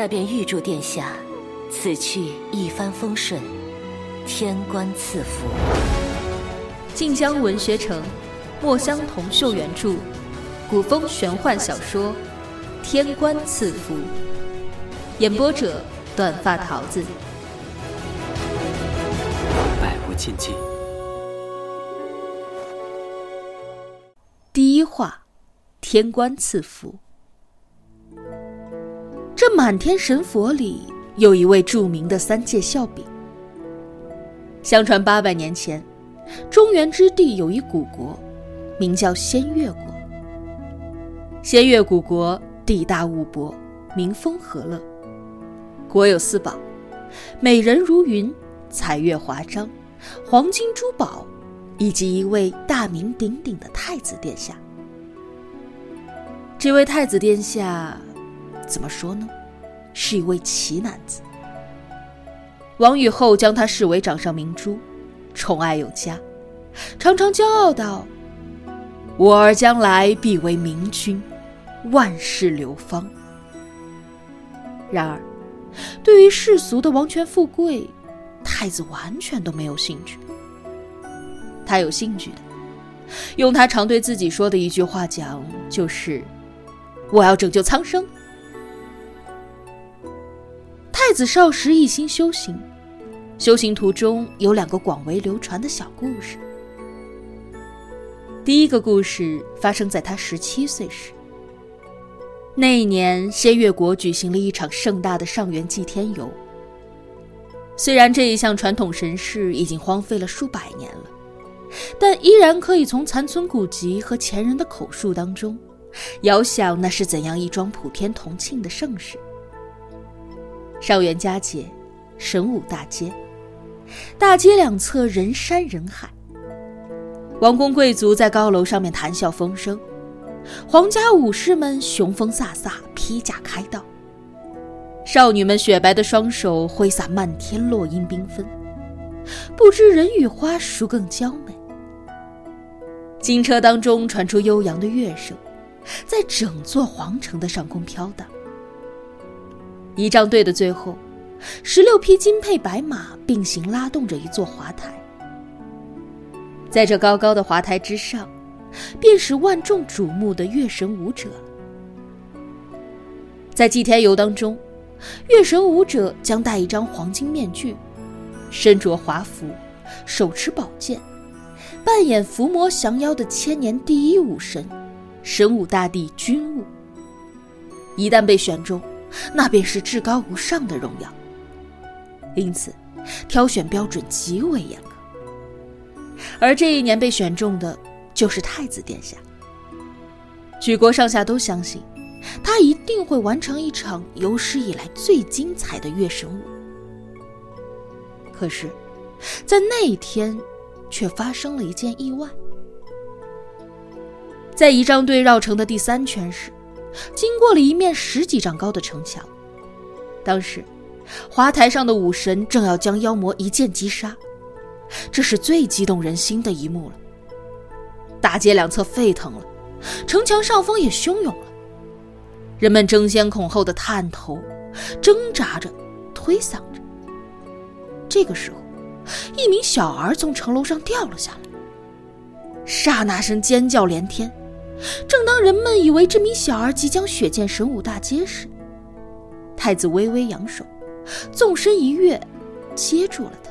待便预祝殿下此去一帆风顺，天官赐福。晋江文学城，墨香铜臭原著，古风玄幻小说《天官赐福》，演播者：短发桃子。百无禁忌。第一话：天官赐福。满天神佛里，有一位著名的三界笑柄。相传八百年前，中原之地有一古国，名叫仙月国。仙月古国地大物博，民风和乐。国有四宝：美人如云、彩月华章、黄金珠宝，以及一位大名鼎鼎的太子殿下。这位太子殿下。怎么说呢？是一位奇男子。王宇后将他视为掌上明珠，宠爱有加，常常骄傲道：“我儿将来必为明君，万世流芳。”然而，对于世俗的王权富贵，太子完全都没有兴趣。他有兴趣的，用他常对自己说的一句话讲，就是：“我要拯救苍生。”太子少时一心修行，修行途中有两个广为流传的小故事。第一个故事发生在他十七岁时。那一年，仙月国举行了一场盛大的上元祭天游。虽然这一项传统神事已经荒废了数百年了，但依然可以从残存古籍和前人的口述当中，遥想那是怎样一桩普天同庆的盛事。上元佳节，神武大街，大街两侧人山人海。王公贵族在高楼上面谈笑风生，皇家武士们雄风飒飒，披甲开道。少女们雪白的双手挥洒漫天落英缤纷，不知人与花孰更娇美。金车当中传出悠扬的乐声，在整座皇城的上空飘荡。仪仗队的最后，十六匹金配白马并行拉动着一座华台。在这高高的华台之上，便是万众瞩目的月神舞者。在祭天游当中，月神舞者将戴一张黄金面具，身着华服，手持宝剑，扮演伏魔降妖的千年第一武神——神武大帝君武。一旦被选中，那便是至高无上的荣耀，因此挑选标准极为严格。而这一年被选中的就是太子殿下。举国上下都相信，他一定会完成一场有史以来最精彩的月神舞。可是，在那一天，却发生了一件意外。在仪仗队绕城的第三圈时。经过了一面十几丈高的城墙，当时，华台上的武神正要将妖魔一剑击杀，这是最激动人心的一幕了。大街两侧沸腾了，城墙上方也汹涌了，人们争先恐后的探头，挣扎着，推搡着。这个时候，一名小儿从城楼上掉了下来，刹那声尖叫连天。正当人们以为这名小儿即将血溅神武大街时，太子微微扬手，纵身一跃，接住了他。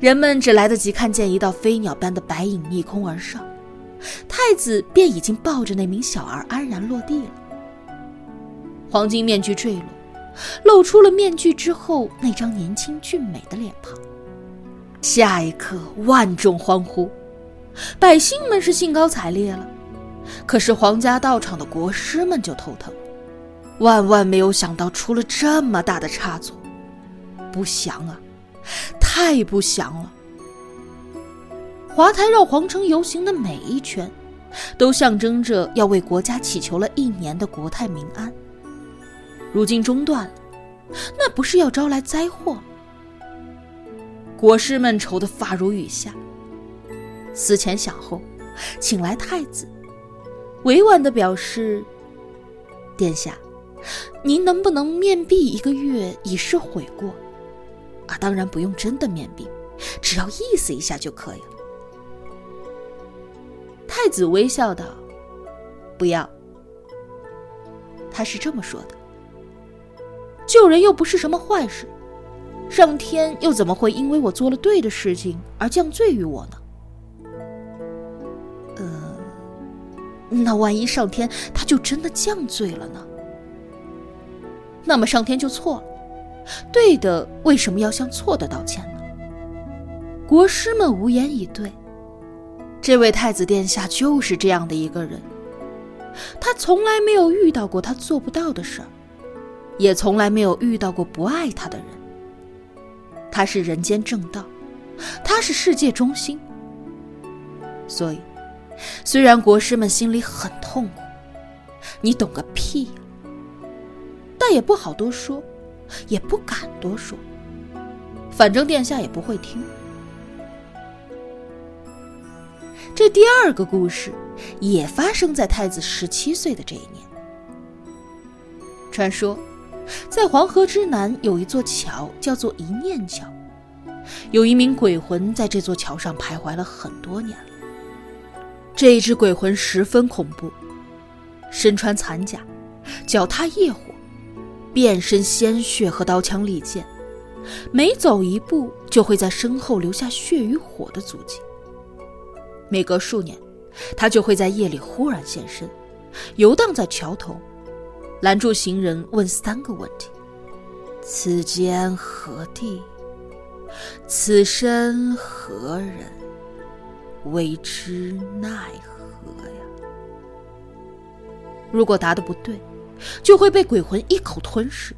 人们只来得及看见一道飞鸟般的白影逆空而上，太子便已经抱着那名小儿安然落地了。黄金面具坠落，露出了面具之后那张年轻俊美的脸庞。下一刻，万众欢呼。百姓们是兴高采烈了，可是皇家道场的国师们就头疼，万万没有想到出了这么大的差错，不祥啊，太不祥了！华台绕皇城游行的每一圈，都象征着要为国家祈求了一年的国泰民安，如今中断了，那不是要招来灾祸？国师们愁得发如雨下。思前想后，请来太子，委婉的表示：“殿下，您能不能面壁一个月以示悔过？啊，当然不用真的面壁，只要意思一下就可以了。”太子微笑道：“不要。”他是这么说的：“救人又不是什么坏事，上天又怎么会因为我做了对的事情而降罪于我呢？”那万一上天他就真的降罪了呢？那么上天就错了，对的为什么要向错的道歉呢？国师们无言以对。这位太子殿下就是这样的一个人，他从来没有遇到过他做不到的事儿，也从来没有遇到过不爱他的人。他是人间正道，他是世界中心。所以，虽然国师们心里很痛苦，你懂个屁呀！但也不好多说，也不敢多说，反正殿下也不会听。这第二个故事也发生在太子十七岁的这一年。传说，在黄河之南有一座桥，叫做一念桥，有一名鬼魂在这座桥上徘徊了很多年了。这一只鬼魂十分恐怖，身穿残甲，脚踏业火，遍身鲜血和刀枪利剑，每走一步就会在身后留下血与火的足迹。每隔数年，他就会在夜里忽然现身，游荡在桥头，拦住行人，问三个问题：此间何地？此身何人？为之奈何呀？如果答的不对，就会被鬼魂一口吞噬。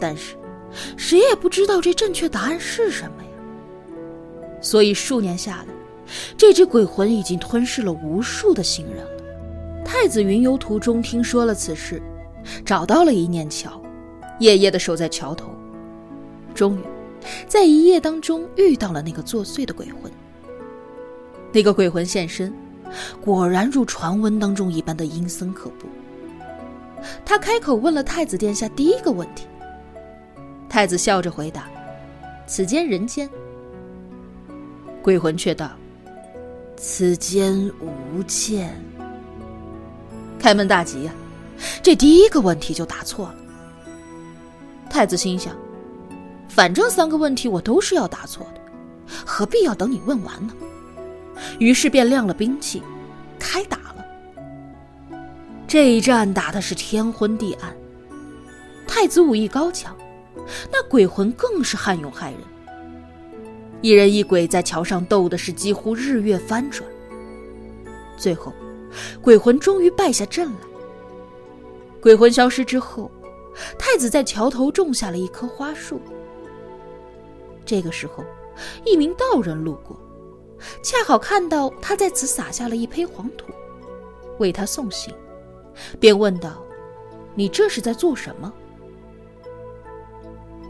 但是，谁也不知道这正确答案是什么呀。所以数年下来。这只鬼魂已经吞噬了无数的行人了。太子云游途中听说了此事，找到了一念桥，夜夜的守在桥头。终于，在一夜当中遇到了那个作祟的鬼魂。那个鬼魂现身，果然如传闻当中一般的阴森可怖。他开口问了太子殿下第一个问题。太子笑着回答：“此间人间。”鬼魂却道。此间无间。开门大吉呀！这第一个问题就答错了。太子心想，反正三个问题我都是要答错的，何必要等你问完呢？于是便亮了兵器，开打了。这一战打的是天昏地暗。太子武艺高强，那鬼魂更是悍勇骇人。一人一鬼在桥上斗的是几乎日月翻转，最后，鬼魂终于败下阵来。鬼魂消失之后，太子在桥头种下了一棵花树。这个时候，一名道人路过，恰好看到他在此撒下了一坯黄土，为他送行，便问道：“你这是在做什么？”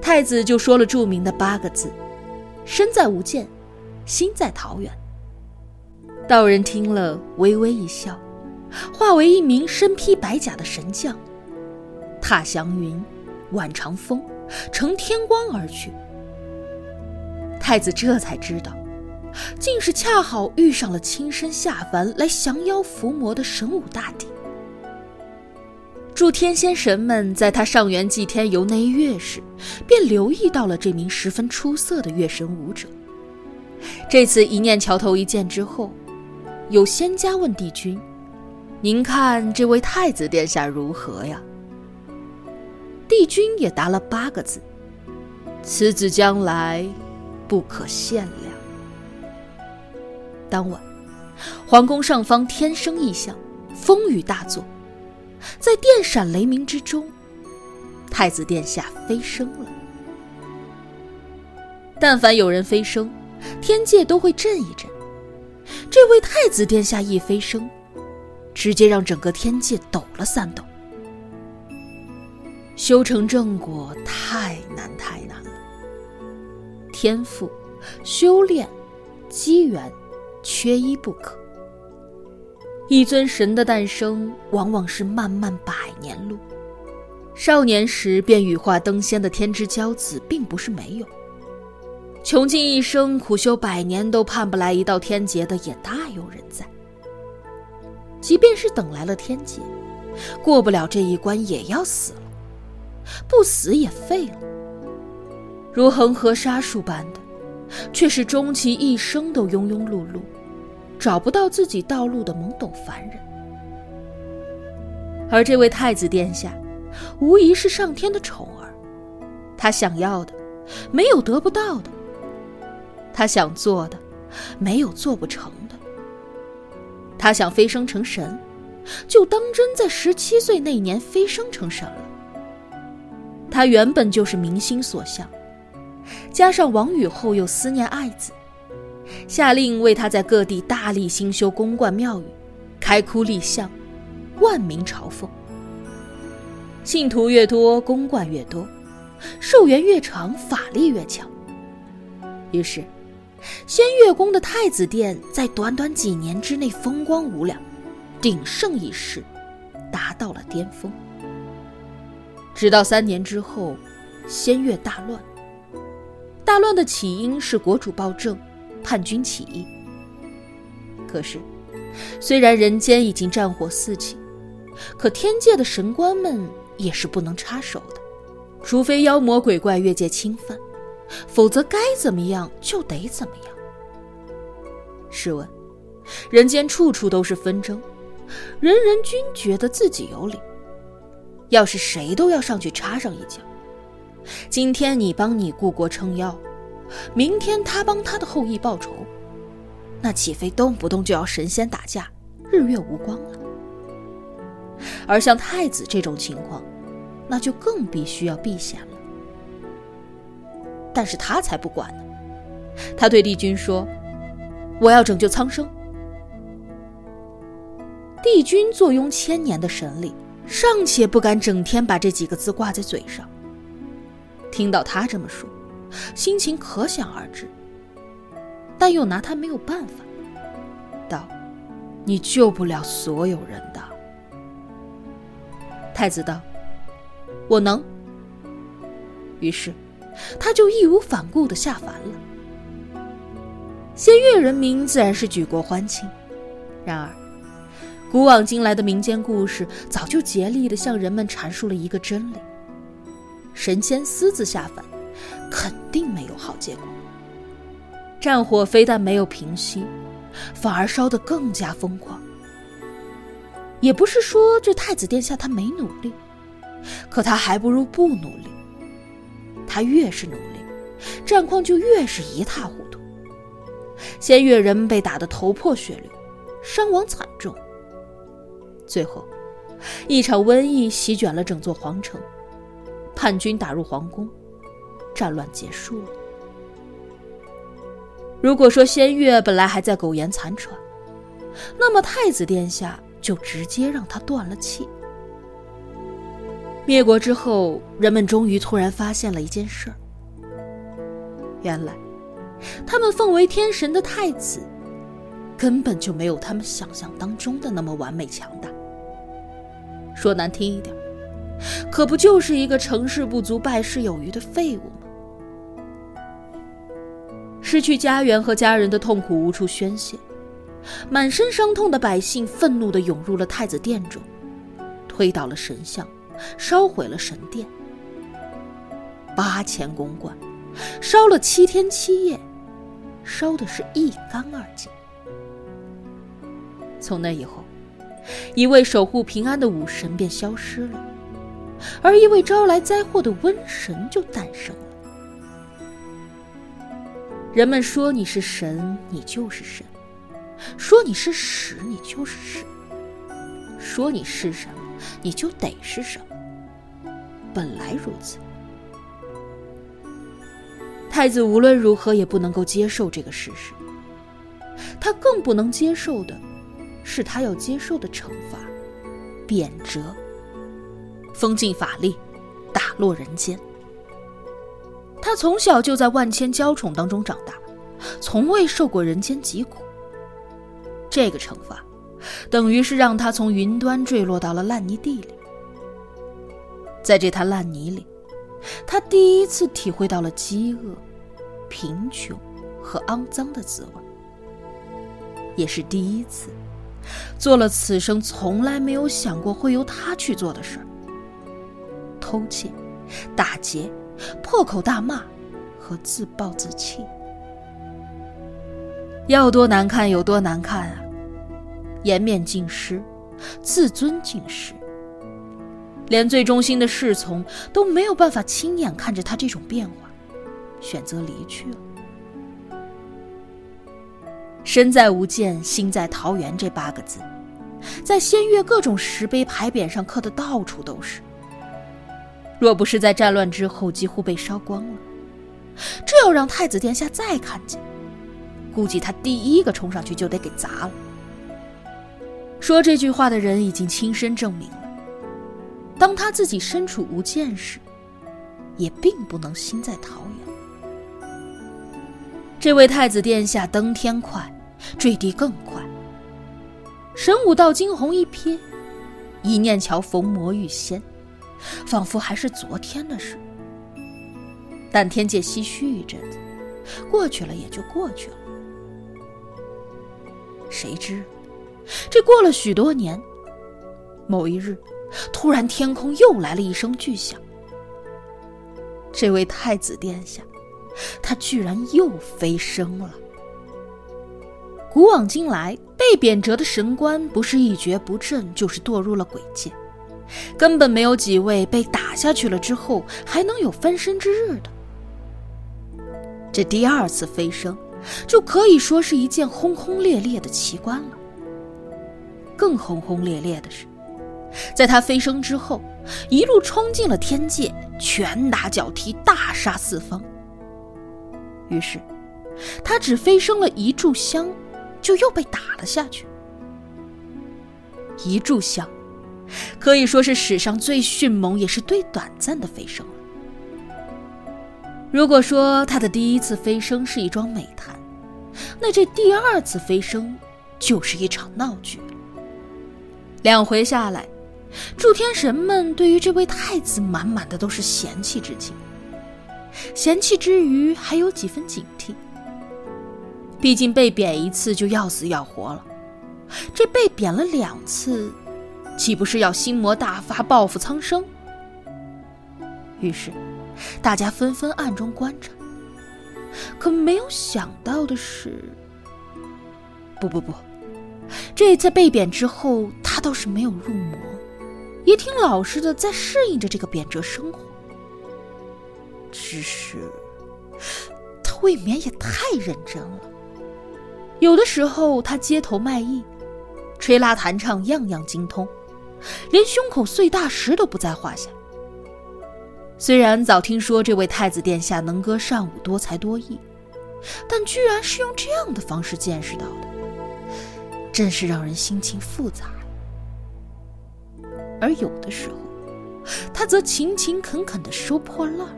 太子就说了著名的八个字。身在无间，心在桃源。道人听了，微微一笑，化为一名身披白甲的神将，踏祥云，挽长风，乘天光而去。太子这才知道，竟是恰好遇上了亲身下凡来降妖伏魔的神武大帝。诸天仙神们在他上元祭天游那一月时，便留意到了这名十分出色的月神武者。这次一念桥头一见之后，有仙家问帝君：“您看这位太子殿下如何呀？”帝君也答了八个字：“此子将来不可限量。”当晚，皇宫上方天生异象，风雨大作。在电闪雷鸣之中，太子殿下飞升了。但凡有人飞升，天界都会震一震。这位太子殿下一飞升，直接让整个天界抖了三抖。修成正果太难太难了，天赋、修炼、机缘，缺一不可。一尊神的诞生，往往是漫漫百年路。少年时便羽化登仙的天之骄子，并不是没有；穷尽一生苦修百年都盼不来一道天劫的，也大有人在。即便是等来了天劫，过不了这一关也要死了，不死也废了。如恒河沙数般的，却是终其一生都庸庸碌碌，找不到自己道路的懵懂凡人。而这位太子殿下。无疑是上天的宠儿，他想要的，没有得不到的；他想做的，没有做不成的。他想飞升成神，就当真在十七岁那年飞升成神了。他原本就是民心所向，加上王宇后又思念爱子，下令为他在各地大力兴修宫观庙宇，开窟立像，万民朝奉。信徒越多，宫观越多，寿元越长，法力越强。于是，仙乐宫的太子殿在短短几年之内风光无两，鼎盛一时，达到了巅峰。直到三年之后，仙乐大乱。大乱的起因是国主暴政，叛军起义。可是，虽然人间已经战火四起，可天界的神官们。也是不能插手的，除非妖魔鬼怪越界侵犯，否则该怎么样就得怎么样。试问，人间处处都是纷争，人人均觉得自己有理。要是谁都要上去插上一脚，今天你帮你故国撑腰，明天他帮他的后裔报仇，那岂非动不动就要神仙打架，日月无光了？而像太子这种情况，那就更必须要避嫌了。但是他才不管呢，他对帝君说：“我要拯救苍生。”帝君坐拥千年的神力，尚且不敢整天把这几个字挂在嘴上。听到他这么说，心情可想而知，但又拿他没有办法，道：“你救不了所有人的。”太子道：“我能。”于是，他就义无反顾的下凡了。仙乐人民自然是举国欢庆。然而，古往今来的民间故事早就竭力的向人们阐述了一个真理：神仙私自下凡，肯定没有好结果。战火非但没有平息，反而烧得更加疯狂。也不是说这太子殿下他没努力，可他还不如不努力。他越是努力，战况就越是一塌糊涂。仙越人被打得头破血流，伤亡惨重。最后，一场瘟疫席卷了整座皇城，叛军打入皇宫，战乱结束了。如果说仙月本来还在苟延残喘，那么太子殿下。就直接让他断了气。灭国之后，人们终于突然发现了一件事儿：原来，他们奉为天神的太子，根本就没有他们想象当中的那么完美强大。说难听一点，可不就是一个成事不足败事有余的废物吗？失去家园和家人的痛苦无处宣泄。满身伤痛的百姓愤怒地涌入了太子殿中，推倒了神像，烧毁了神殿。八千公馆，烧了七天七夜，烧的是一干二净。从那以后，一位守护平安的武神便消失了，而一位招来灾祸的瘟神就诞生了。人们说你是神，你就是神。说你是屎，你就是屎；说你是什么，你就得是什么。本来如此。太子无论如何也不能够接受这个事实，他更不能接受的，是他要接受的惩罚——贬谪、封禁法力、打落人间。他从小就在万千娇宠当中长大，从未受过人间疾苦。这个惩罚，等于是让他从云端坠落到了烂泥地里。在这滩烂泥里，他第一次体会到了饥饿、贫穷和肮脏的滋味，也是第一次做了此生从来没有想过会由他去做的事儿：偷窃、打劫、破口大骂和自暴自弃。要多难看有多难看啊！颜面尽失，自尊尽失，连最忠心的侍从都没有办法亲眼看着他这种变化，选择离去了。身在无间，心在桃源这八个字，在仙乐各种石碑牌匾上刻的到处都是。若不是在战乱之后几乎被烧光了，这要让太子殿下再看见。估计他第一个冲上去就得给砸了。说这句话的人已经亲身证明了，当他自己身处无间时，也并不能心在桃源。这位太子殿下登天快，坠地更快。神武道惊鸿一瞥，一念桥逢魔遇仙，仿佛还是昨天的事。但天界唏嘘一阵子，过去了也就过去了。谁知，这过了许多年，某一日，突然天空又来了一声巨响。这位太子殿下，他居然又飞升了。古往今来，被贬谪的神官不是一蹶不振，就是堕入了鬼界，根本没有几位被打下去了之后还能有翻身之日的。这第二次飞升。就可以说是一件轰轰烈烈的奇观了。更轰轰烈烈的是，在他飞升之后，一路冲进了天界，拳打脚踢，大杀四方。于是，他只飞升了一炷香，就又被打了下去。一炷香，可以说是史上最迅猛也是最短暂的飞升了。如果说他的第一次飞升是一桩美谈，那这第二次飞升就是一场闹剧。两回下来，诸天神们对于这位太子满满的都是嫌弃之情，嫌弃之余还有几分警惕。毕竟被贬一次就要死要活了，这被贬了两次，岂不是要心魔大发，报复苍生？于是。大家纷纷暗中观察，可没有想到的是，不不不，这次被贬之后，他倒是没有入魔，也挺老实的，在适应着这个贬谪生活。只是他未免也太认真了，有的时候他街头卖艺，吹拉弹唱样样精通，连胸口碎大石都不在话下。虽然早听说这位太子殿下能歌善舞、多才多艺，但居然是用这样的方式见识到的，真是让人心情复杂。而有的时候，他则勤勤恳恳的收破烂儿，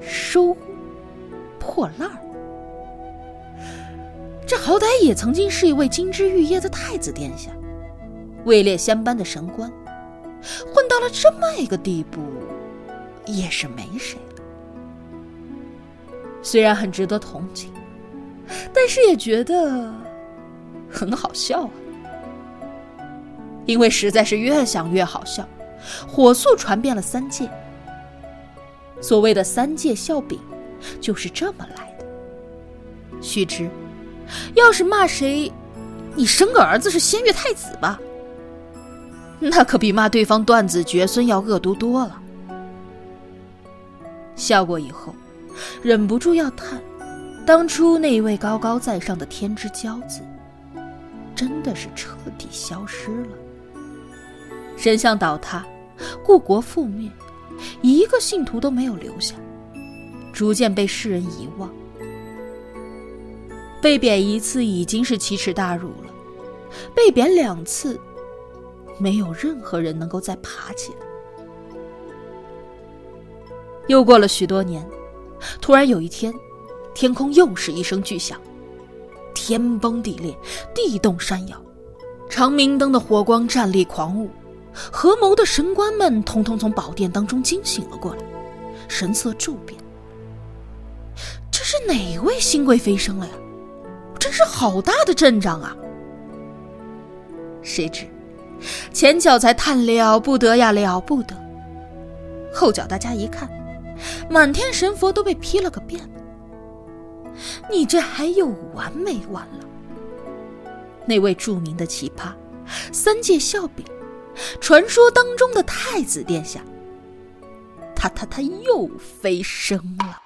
收破烂儿。这好歹也曾经是一位金枝玉叶的太子殿下，位列仙班的神官，混到了这么一个地步。也是没谁了。虽然很值得同情，但是也觉得很好笑啊。因为实在是越想越好笑，火速传遍了三界。所谓的三界笑柄，就是这么来的。须知，要是骂谁，你生个儿子是仙乐太子吧，那可比骂对方断子绝孙要恶毒多了。笑过以后，忍不住要叹：当初那一位高高在上的天之骄子，真的是彻底消失了。神像倒塌，故国覆灭，一个信徒都没有留下，逐渐被世人遗忘。被贬一次已经是奇耻大辱了，被贬两次，没有任何人能够再爬起来。又过了许多年，突然有一天，天空又是一声巨响，天崩地裂，地动山摇，长明灯的火光战栗狂舞，合谋的神官们通通从宝殿当中惊醒了过来，神色骤变。这是哪位新贵妃生了呀？真是好大的阵仗啊！谁知前脚才叹了不得呀，了不得。后脚大家一看，满天神佛都被劈了个遍。你这还有完没完了？那位著名的奇葩，三界笑柄，传说当中的太子殿下，他他他又飞升了。